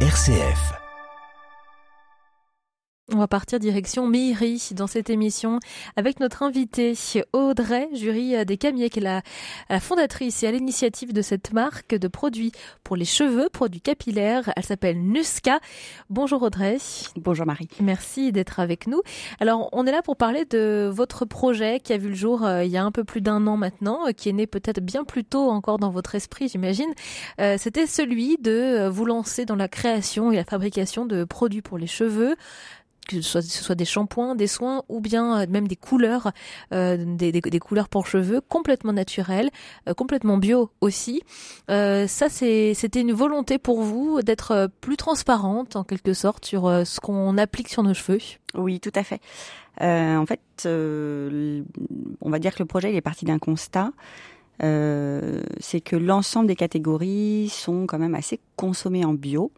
RCF. On va partir direction Miri dans cette émission avec notre invitée Audrey, jury des Camiers, qui est la, la fondatrice et à l'initiative de cette marque de produits pour les cheveux, produits capillaires. Elle s'appelle Nuska. Bonjour Audrey. Bonjour Marie. Merci d'être avec nous. Alors, on est là pour parler de votre projet qui a vu le jour euh, il y a un peu plus d'un an maintenant, euh, qui est né peut-être bien plus tôt encore dans votre esprit, j'imagine. Euh, C'était celui de euh, vous lancer dans la création et la fabrication de produits pour les cheveux que ce soit, des shampoings, des soins ou bien euh, même des couleurs, euh, des, couleurs pour cheveux complètement naturelles, euh, complètement bio aussi. Ça, c'était une volonté pour vous d'être plus transparente en quelque sorte sur ce qu'on applique sur nos cheveux? Oui, tout à fait. en fait, on va dire que le projet il est parti d'un constat. c'est que l'ensemble des catégories sont quand même assez consommées en bio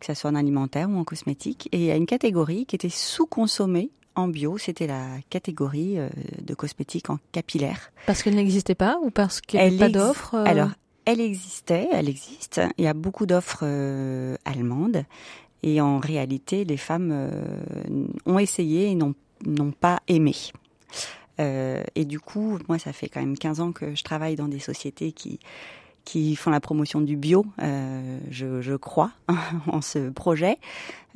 que ce soit en alimentaire ou en cosmétique. Et il y a une catégorie qui était sous-consommée en bio, c'était la catégorie euh, de cosmétiques en capillaire. Parce qu'elle n'existait pas ou parce qu'il n'y avait pas d'offres euh... Alors, elle existait, elle existe. Il y a beaucoup d'offres euh, allemandes. Et en réalité, les femmes euh, ont essayé et n'ont pas aimé. Et du coup, moi, ça fait quand même 15 ans que je travaille dans des sociétés qui qui font la promotion du bio, euh, je, je, crois, en ce projet,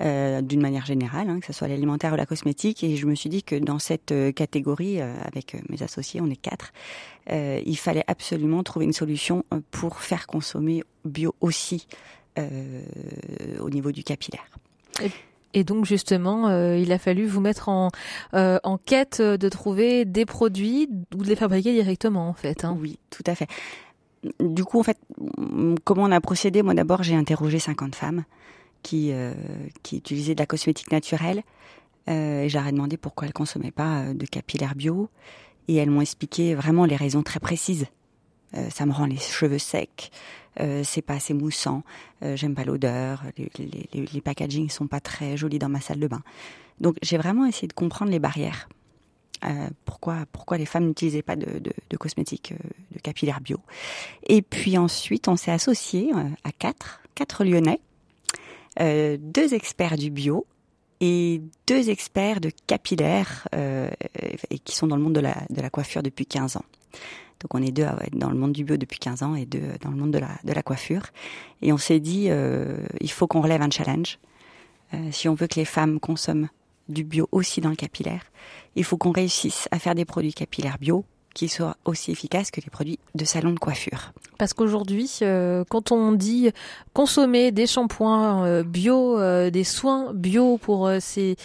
euh, d'une manière générale, hein, que ce soit l'alimentaire ou la cosmétique. Et je me suis dit que dans cette catégorie, euh, avec mes associés, on est quatre, il fallait absolument trouver une solution pour faire consommer bio aussi au niveau du capillaire. Et et donc justement, euh, il a fallu vous mettre en, euh, en quête de trouver des produits ou de les fabriquer directement en fait. Hein. Oui, tout à fait du coup, en fait, comment on a procédé? Moi, d'abord, j'ai interrogé 50 femmes qui, euh, qui utilisaient de la cosmétique naturelle. Euh, et j'aurais demandé pourquoi elles consommaient pas de capillaires bio. Et elles m'ont expliqué vraiment les raisons très précises. Euh, ça me rend les cheveux secs, euh, c'est pas assez moussant, euh, j'aime pas l'odeur, les, les, les packagings sont pas très jolis dans ma salle de bain. Donc j'ai vraiment essayé de comprendre les barrières. Euh, pourquoi, pourquoi les femmes n'utilisaient pas de, de, de cosmétiques euh, de capillaire bio. Et puis ensuite, on s'est associé euh, à quatre, quatre Lyonnais, deux experts du bio et deux experts de capillaire et qui sont dans le monde de la, de la coiffure depuis 15 ans. Donc on est deux dans le monde du bio depuis 15 ans et deux dans le monde de la, de la coiffure. Et on s'est dit, il faut qu'on relève un challenge. si on veut que les femmes consomment du bio aussi dans le capillaire, il faut qu'on réussisse à faire des produits capillaires bio qui soient aussi efficaces que les produits de salon de coiffure. Parce qu'aujourd'hui, euh, quand on dit consommer des shampoings euh, bio, euh, des soins bio pour ses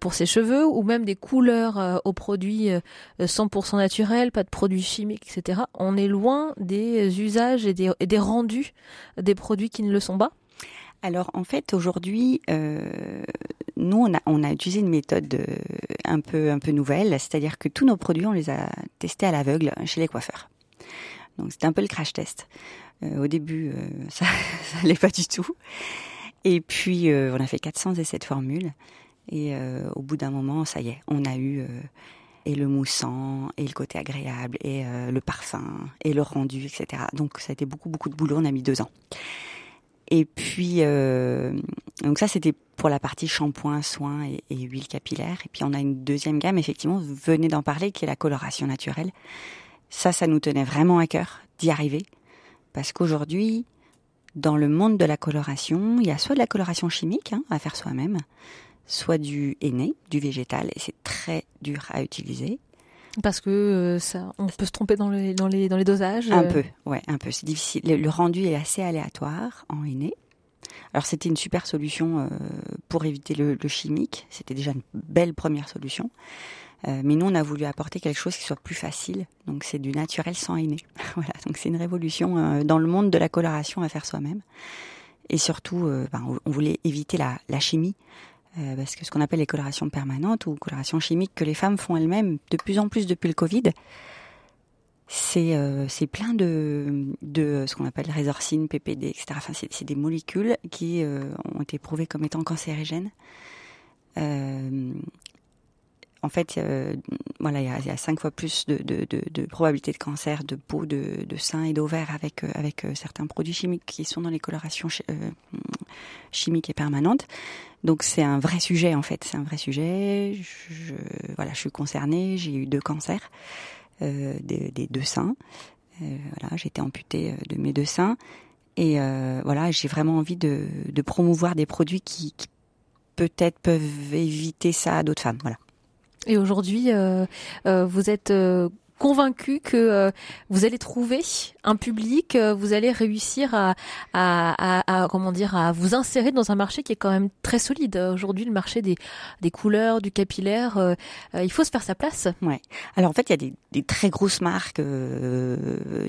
pour ses cheveux, ou même des couleurs aux produits 100% naturels, pas de produits chimiques, etc., on est loin des usages et des, et des rendus des produits qui ne le sont pas. Alors en fait aujourd'hui, euh, nous on a, utilisé une méthode euh, un peu un peu nouvelle, c'est-à-dire que tous nos produits on les a testés à l'aveugle chez les coiffeurs. Donc c'était un peu le crash test. Euh, au début ça, ça allait pas du tout. Et puis on a fait 400 essais de formules et au bout d'un moment ça y est, on a eu et le moussant, et le côté agréable, et le parfum, et le rendu, etc. Donc ça a été beaucoup beaucoup de boulot, on a mis deux ans. Et puis, euh, donc ça, c'était pour la partie shampoing, soins et, huile capillaire. Et puis, on a une deuxième gamme, effectivement, vous venez d'en parler, qui est la coloration naturelle. Ça, ça nous tenait vraiment à cœur d'y arriver. Parce qu'aujourd'hui, dans le monde de la coloration, il y a soit de la coloration chimique hein, à faire soi-même, soit du henné, du végétal, et c'est très dur à utiliser. Parce que euh, ça, on peut se tromper dans les, dans les, dans les dosages. Un peu, ouais, un peu. C'est difficile. Le, le, rendu est assez aléatoire en henné. Alors c'était une super solution euh, pour éviter le, le chimique. C'était déjà une belle première solution. Euh, mais nous, on a voulu apporter quelque chose qui soit plus facile. Donc c'est du naturel sans henné. voilà. Donc c'est une révolution euh, dans le monde de la coloration à faire soi-même. Et surtout, euh, ben, on voulait éviter la, la chimie. Euh, parce que ce qu'on appelle les colorations permanentes ou colorations chimiques que les femmes font elles-mêmes de plus en plus depuis le Covid, c'est euh, plein de, de ce qu'on appelle résorcine, PPD, etc. Enfin, c'est des molécules qui euh, ont été prouvées comme étant cancérigènes. Euh, en fait, euh, voilà, il y, a, cinq fois plus de, de, de, probabilité de cancer de peau, de, de sein et d'ovaire avec, avec certains produits chimiques qui sont dans les colorations chimiques et permanentes. Donc c'est un vrai sujet en fait, c'est un vrai sujet. Je, voilà, je suis concernée, j'ai eu deux cancers euh, des, deux seins. Euh, voilà, j'ai été amputée euh, de mes deux seins et voilà, j'ai vraiment envie de, promouvoir des produits qui, peut-être peuvent éviter ça à d'autres femmes. Voilà. Et aujourd'hui, vous êtes convaincu que euh, vous allez trouver un public, euh, vous allez réussir à, à, à, à, comment dire à vous insérer dans un marché qui est quand même très solide. Aujourd'hui, le marché des, des couleurs, du capillaire, euh, il faut se faire sa place. Ouais. Alors en fait, il y a des, des très grosses marques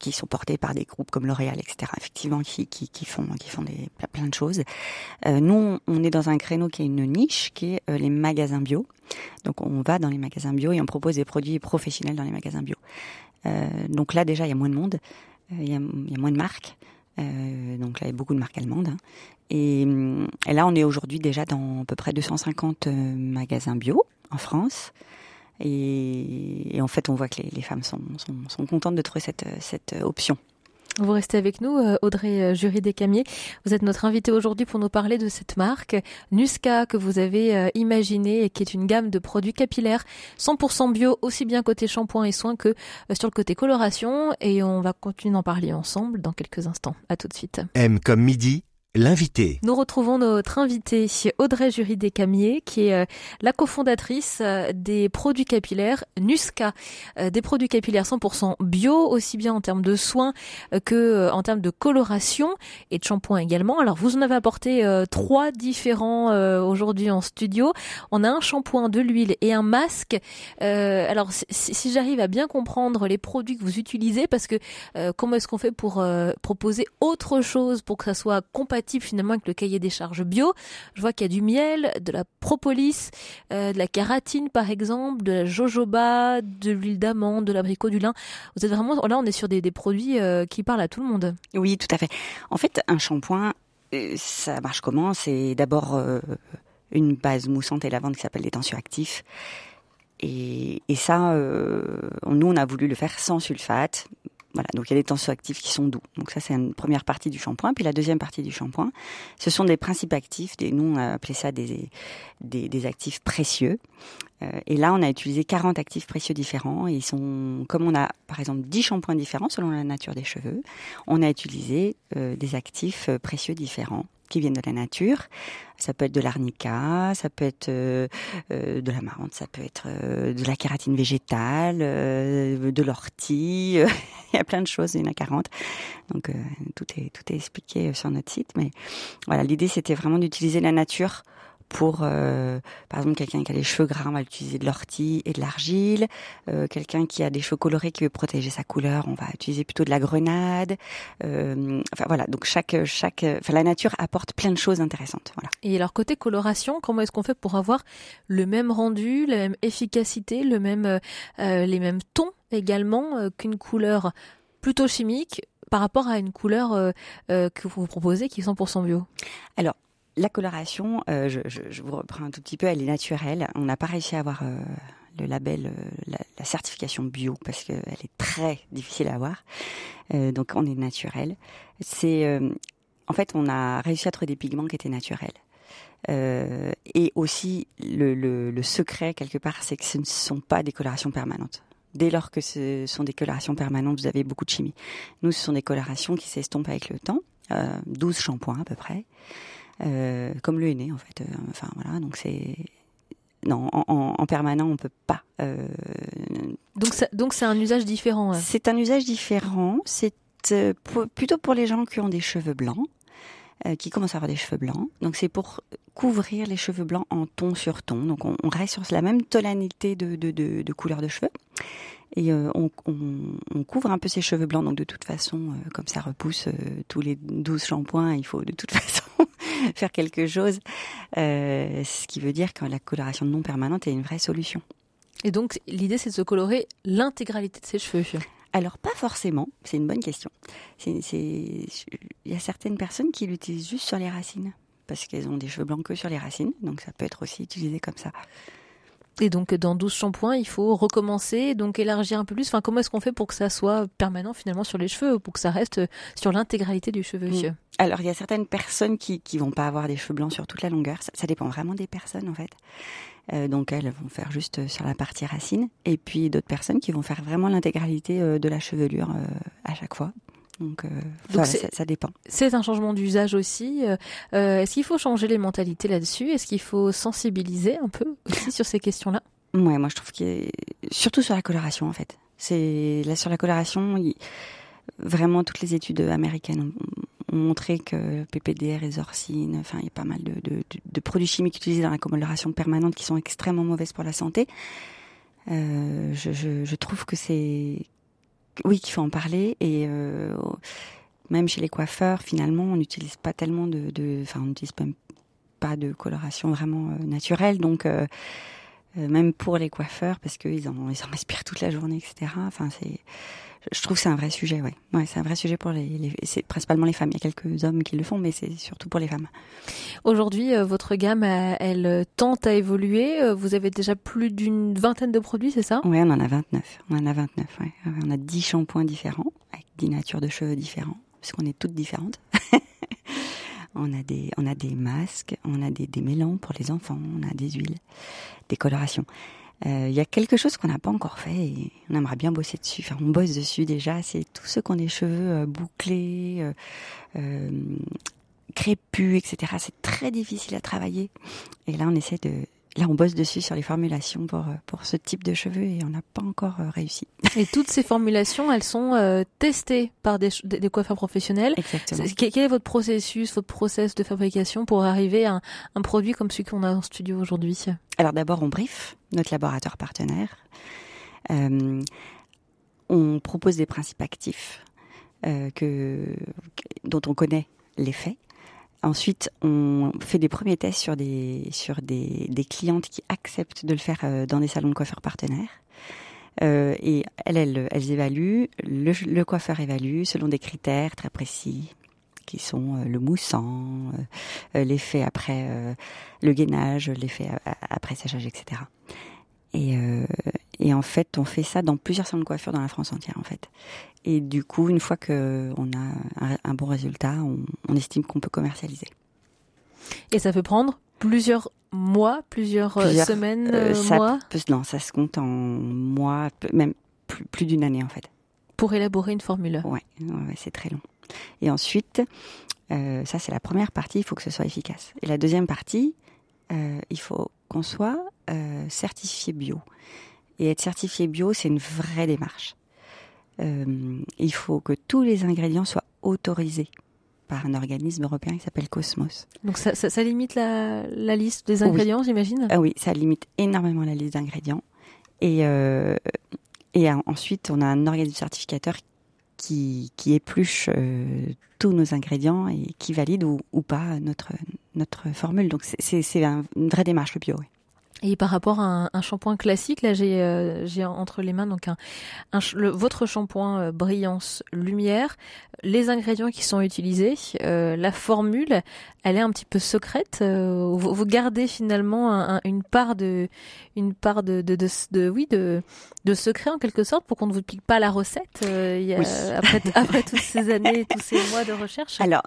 qui sont portées par des groupes comme L'Oréal, etc. Effectivement, qui, qui, qui font qui font des, plein de choses. nous, on est dans un créneau qui est une niche, qui est les magasins bio. Donc on va dans les magasins bio et on propose des produits professionnels dans les magasins bio. Euh, donc là déjà il y a moins de monde, euh, il, y a, moins de marques. Euh, donc là il y a beaucoup de marques allemandes. Hein. Et, là on est aujourd'hui déjà dans à peu près 250 magasins bio en France. Et, en fait on voit que les, les femmes sont, sont, sont, contentes de trouver cette, cette option. Vous restez avec nous, euh, Audrey euh, Jury Descamiers. Vous êtes notre invitée aujourd'hui pour nous parler de cette marque Nuska que vous avez euh, imaginée et qui est une gamme de produits capillaires 100% bio, aussi bien côté shampoing et soins que sur le côté coloration. Et on va continuer d'en parler ensemble dans quelques instants. À tout de suite. M comme midi L'invité. Nous retrouvons notre invitée Audrey Jury Descamiers, qui est la cofondatrice des produits capillaires Nuska, des produits capillaires 100% bio, aussi bien en termes de soins que en termes de coloration et de shampoing également. Alors vous en avez apporté euh, trois différents euh, aujourd'hui en studio. On a un shampoing, de l'huile et un masque. Euh, alors si j'arrive à bien comprendre les produits que vous utilisez, parce que comment est-ce qu'on fait pour proposer autre chose pour que ça soit compatible finalement avec le cahier des charges bio. Je vois qu'il y a du miel, de la propolis, euh, de la kératine par exemple, de la jojoba, de l'huile d'amande, de l'abricot, du lin. Vous êtes vraiment là, on est sur des, produits euh, qui parlent à tout le monde. Oui, tout à fait. En fait, un shampoing, euh, ça marche comment? C'est d'abord une base moussante et lavande qui s'appelle des tensioactifs. Et, et ça, nous, on a voulu le faire sans sulfate, voilà, donc il y a des tensioactifs qui sont doux. Donc ça, c'est une première partie du shampoing. Puis la deuxième partie du shampoing, ce sont des principes actifs. Des, nous, on a appelé ça des, des, des actifs précieux. Euh, et là, on a utilisé 40 actifs précieux différents. Et ils sont, comme on a, par exemple, 10 shampoings différents selon la nature des cheveux, on a utilisé euh, des actifs précieux différents qui viennent de la nature. Ça peut être de l'arnica, ça peut être euh, de la marante, ça peut être euh, de la kératine végétale, euh, de l'ortie. il y a plein de choses, il y en a 40. Donc tout est tout est expliqué sur notre site. Mais voilà, l'idée c'était vraiment d'utiliser la nature pour, euh, par exemple, quelqu'un qui a les cheveux gras, on va utiliser de l'ortie et de l'argile. Euh, quelqu'un qui a des cheveux colorés, qui veut protéger sa couleur, on va utiliser plutôt de la grenade. Euh, enfin voilà, donc chaque, chaque, enfin la nature apporte plein de choses intéressantes. Voilà. Et alors côté coloration, comment est-ce qu'on fait pour avoir le même rendu, la même efficacité, le même, euh, les mêmes tons également euh, qu'une couleur plutôt chimique par rapport à une couleur euh, euh, que vous proposez qui est 100% bio? Alors, la coloration, euh, je, je, je, vous reprends un tout petit peu, elle est naturelle. On n'a pas réussi à avoir euh, le label, euh, la, la, certification bio parce qu'elle est très difficile à avoir. Euh, donc on est naturel. C'est, euh, en fait, on a réussi à trouver des pigments qui étaient naturels. et aussi, le, le, le secret quelque part, c'est que ce ne sont pas des colorations permanentes dès lors que ce sont des colorations permanentes, vous avez beaucoup de chimie. Nous, ce sont des colorations qui s'estompent avec le temps, euh, 12 shampoings à peu près euh, comme le henné en fait. Euh, enfin voilà, donc c'est non en, en, en, permanent on peut pas. Euh... Donc ça, donc c'est un usage différent. Ouais. C'est un usage différent. C'est euh, plutôt pour les gens qui ont des cheveux blancs. Euh, qui commencent à avoir des cheveux blancs. Donc c'est pour couvrir les cheveux blancs en ton sur ton. Donc on, on reste sur la même tonalité de, de, de, de couleur de cheveux. Et euh, on, on, on, couvre un peu ses cheveux blancs. Donc de toute façon, euh, comme ça repousse tous les 12 shampoings, il faut de toute façon faire quelque chose. ce qui veut dire que la coloration non permanente est une vraie solution. Et donc l'idée c'est de se colorer l'intégralité de ses cheveux. Alors pas forcément, c'est une bonne question. Il y a certaines personnes qui l'utilisent juste sur les racines, parce qu'elles ont des cheveux blancs que sur les racines, donc ça peut être aussi utilisé comme ça. Et donc dans 12 shampoings, il faut recommencer, donc élargir un peu plus. Enfin, comment est-ce qu'on fait pour que ça soit permanent finalement sur les cheveux, pour que ça reste sur l'intégralité du cheveu. Alors il y a certaines personnes qui qui vont pas avoir des cheveux blancs sur toute la longueur. Ça, dépend vraiment des personnes en fait. Euh, donc elles vont faire juste sur la partie racine, et puis d'autres personnes qui vont faire vraiment l'intégralité euh, de la chevelure euh, à chaque fois. Donc, euh, ça, dépend. C'est un changement d'usage aussi. Euh, euh, est-ce qu'il faut changer les mentalités là-dessus? Est-ce qu'il faut sensibiliser un peu aussi sur ces questions-là? Ouais, moi je trouve qu'il surtout sur la coloration en fait. C'est là sur la coloration, vraiment toutes les études américaines ont, montré que PPD, résorcine, enfin il y a pas mal de, de, produits chimiques utilisés dans la coloration permanente qui sont extrêmement mauvaises pour la santé. je, je, je, trouve que c'est oui, qu'il faut en parler. Et euh, même chez les coiffeurs, finalement, on n'utilise pas tellement de, enfin, on n'utilise pas de coloration vraiment euh, naturelle. Donc, euh, même pour les coiffeurs, parce qu'ils en, ils en respirent toute la journée, etc. Enfin, c'est, je trouve que c'est un vrai sujet, ouais. Ouais, c'est un vrai sujet pour les, c'est principalement les femmes. Il y a quelques hommes qui le font, mais c'est surtout pour les femmes. Aujourd'hui, votre gamme, elle tente à évoluer. Vous avez déjà plus d'une vingtaine de produits, c'est ça? Oui, on en a 29. On en a 29, ouais. On a 10 shampoings différents, avec 10 natures de cheveux différents, parce qu'on est toutes différentes. on a des, on a des masques, on a des, des pour les enfants, on a des huiles, des colorations. Euh, il y a quelque chose qu'on n'a pas encore fait et on aimerait bien bosser dessus. Enfin, on bosse dessus déjà. C'est tous ceux qui ont des cheveux euh, bouclés, euh, euh, crépus, etc. C'est très difficile à travailler. Et là, on essaie de, Là, on bosse dessus sur les formulations pour, pour ce type de cheveux et on n'a pas encore réussi. Et toutes ces formulations, elles sont euh, testées par des, des, coiffeurs professionnels. Exactement. Quel est votre processus, votre process de fabrication pour arriver à un, un produit comme celui qu'on a en studio aujourd'hui? Alors d'abord, on brief notre laboratoire partenaire. Euh, on propose des principes actifs euh, que, dont on connaît l'effet. Ensuite, on fait des premiers tests sur des sur des, clientes qui acceptent de le faire euh, dans des salons de coiffeurs partenaires. Euh, et elles, évaluent, le, coiffeur évalue selon des critères très précis qui sont euh, le moussant, l'effet après le gainage, l'effet après séchage, etc. Et, et en fait, on fait ça dans plusieurs salons de coiffure dans la France entière, en fait. Et du coup, une fois qu'on a un, un, bon résultat, on, on estime qu'on peut commercialiser. Et ça peut prendre plusieurs mois, plusieurs, plusieurs semaines, euh, mois peut, Non, ça se compte en mois, même plus, plus d'une année, en fait. Pour élaborer une formule Ouais, ouais c'est très long. Et ensuite, euh, ça c'est la première partie, il faut que ce soit efficace. Et la deuxième partie, euh, il faut qu'on soit euh, certifié bio. Et être certifié bio, c'est une vraie démarche. Euh, il faut que tous les ingrédients soient autorisés par un organisme européen qui s'appelle Cosmos. Donc ça, ça, ça limite la, la, liste des ingrédients, oui. j'imagine? Ah Oui, ça limite énormément la liste d'ingrédients. Et, euh, et ensuite, on a un organisme certificateur qui, qui épluche euh, tous nos ingrédients et qui valide ou, ou pas notre, notre formule. Donc c'est un, une vraie démarche, le bio. Oui. Et par rapport à un, un shampoing classique, là j'ai euh, j'ai entre les mains donc un, un le, votre shampoing euh, brillance lumière, les ingrédients qui sont utilisés, euh, la formule, elle est un petit peu secrète. Euh, vous, vous, gardez finalement un, une part de une part de de, de, de oui de de secret en quelque sorte pour qu'on ne vous pique pas la recette euh, y a, oui. après après toutes ces années, tous ces mois de recherche. Alors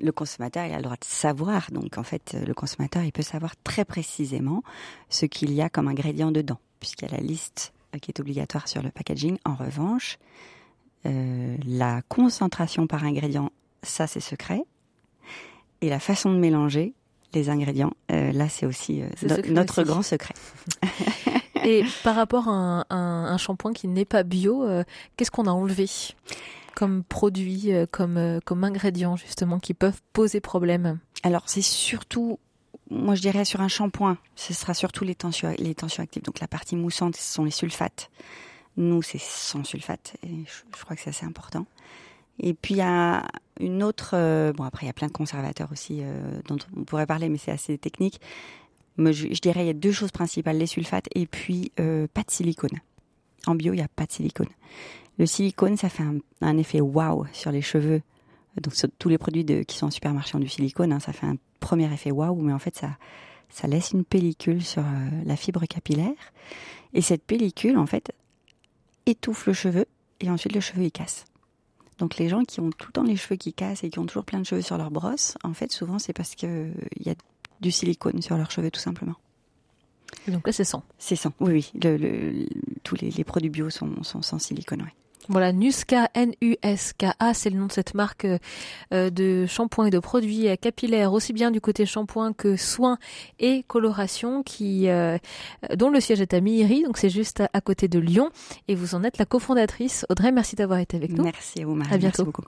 le consommateur il a le droit de savoir donc en fait le consommateur il peut savoir très précisément ce qu'il y a comme ingrédient dedans, puisqu'il y a la liste qui est obligatoire sur le packaging. En revanche, euh, la concentration par ingrédient, ça c'est secret. Et la façon de mélanger les ingrédients, euh, là c'est aussi euh, no notre aussi. grand secret. Et par rapport à un, shampoing qui n'est pas bio, euh, qu'est-ce qu'on a enlevé comme produit, euh, comme, comme ingrédients justement qui peuvent poser problème? Alors c'est surtout moi je dirais sur un shampoing, ce sera surtout les tensions, les tensions actives. Donc la partie moussante, ce sont les sulfates. Nous, c'est sans sulfate. Et je, crois que c'est assez important. Et puis il y a une autre. Euh, bon après il y a plein de conservateurs aussi euh, dont on pourrait parler, mais c'est assez technique. Mais je, dirais il y a deux choses principales les sulfates et puis euh, pas de silicone. En bio il y a pas de silicone. Le silicone ça fait un, effet waouh sur les cheveux. Donc sur tous les produits qui sont en supermarché ont du silicone, hein, ça fait un premier effet waouh, mais en fait ça ça laisse une pellicule sur euh, la fibre capillaire. Et cette pellicule, en fait, étouffe le cheveu et ensuite le cheveu il casse. Donc les gens qui ont tout le temps les cheveux qui cassent et qui ont toujours plein de cheveux sur leur brosse, en fait, souvent c'est parce qu'il y a du silicone sur leurs cheveux tout simplement. donc là c'est sans. C'est sans, oui, oui. tous les, produits bio sont, sont sans silicone, oui. Voilà, Nuska, N-U-S-K-A, c'est le nom de cette marque euh, de shampoing et de produits capillaires, aussi bien du côté shampoing que soins et coloration, qui, euh, dont le siège est à Mihiri, donc c'est juste à, côté de Lyon. Et vous en êtes la cofondatrice. Audrey, merci d'avoir été avec nous. Merci Marie. À bientôt. Merci beaucoup.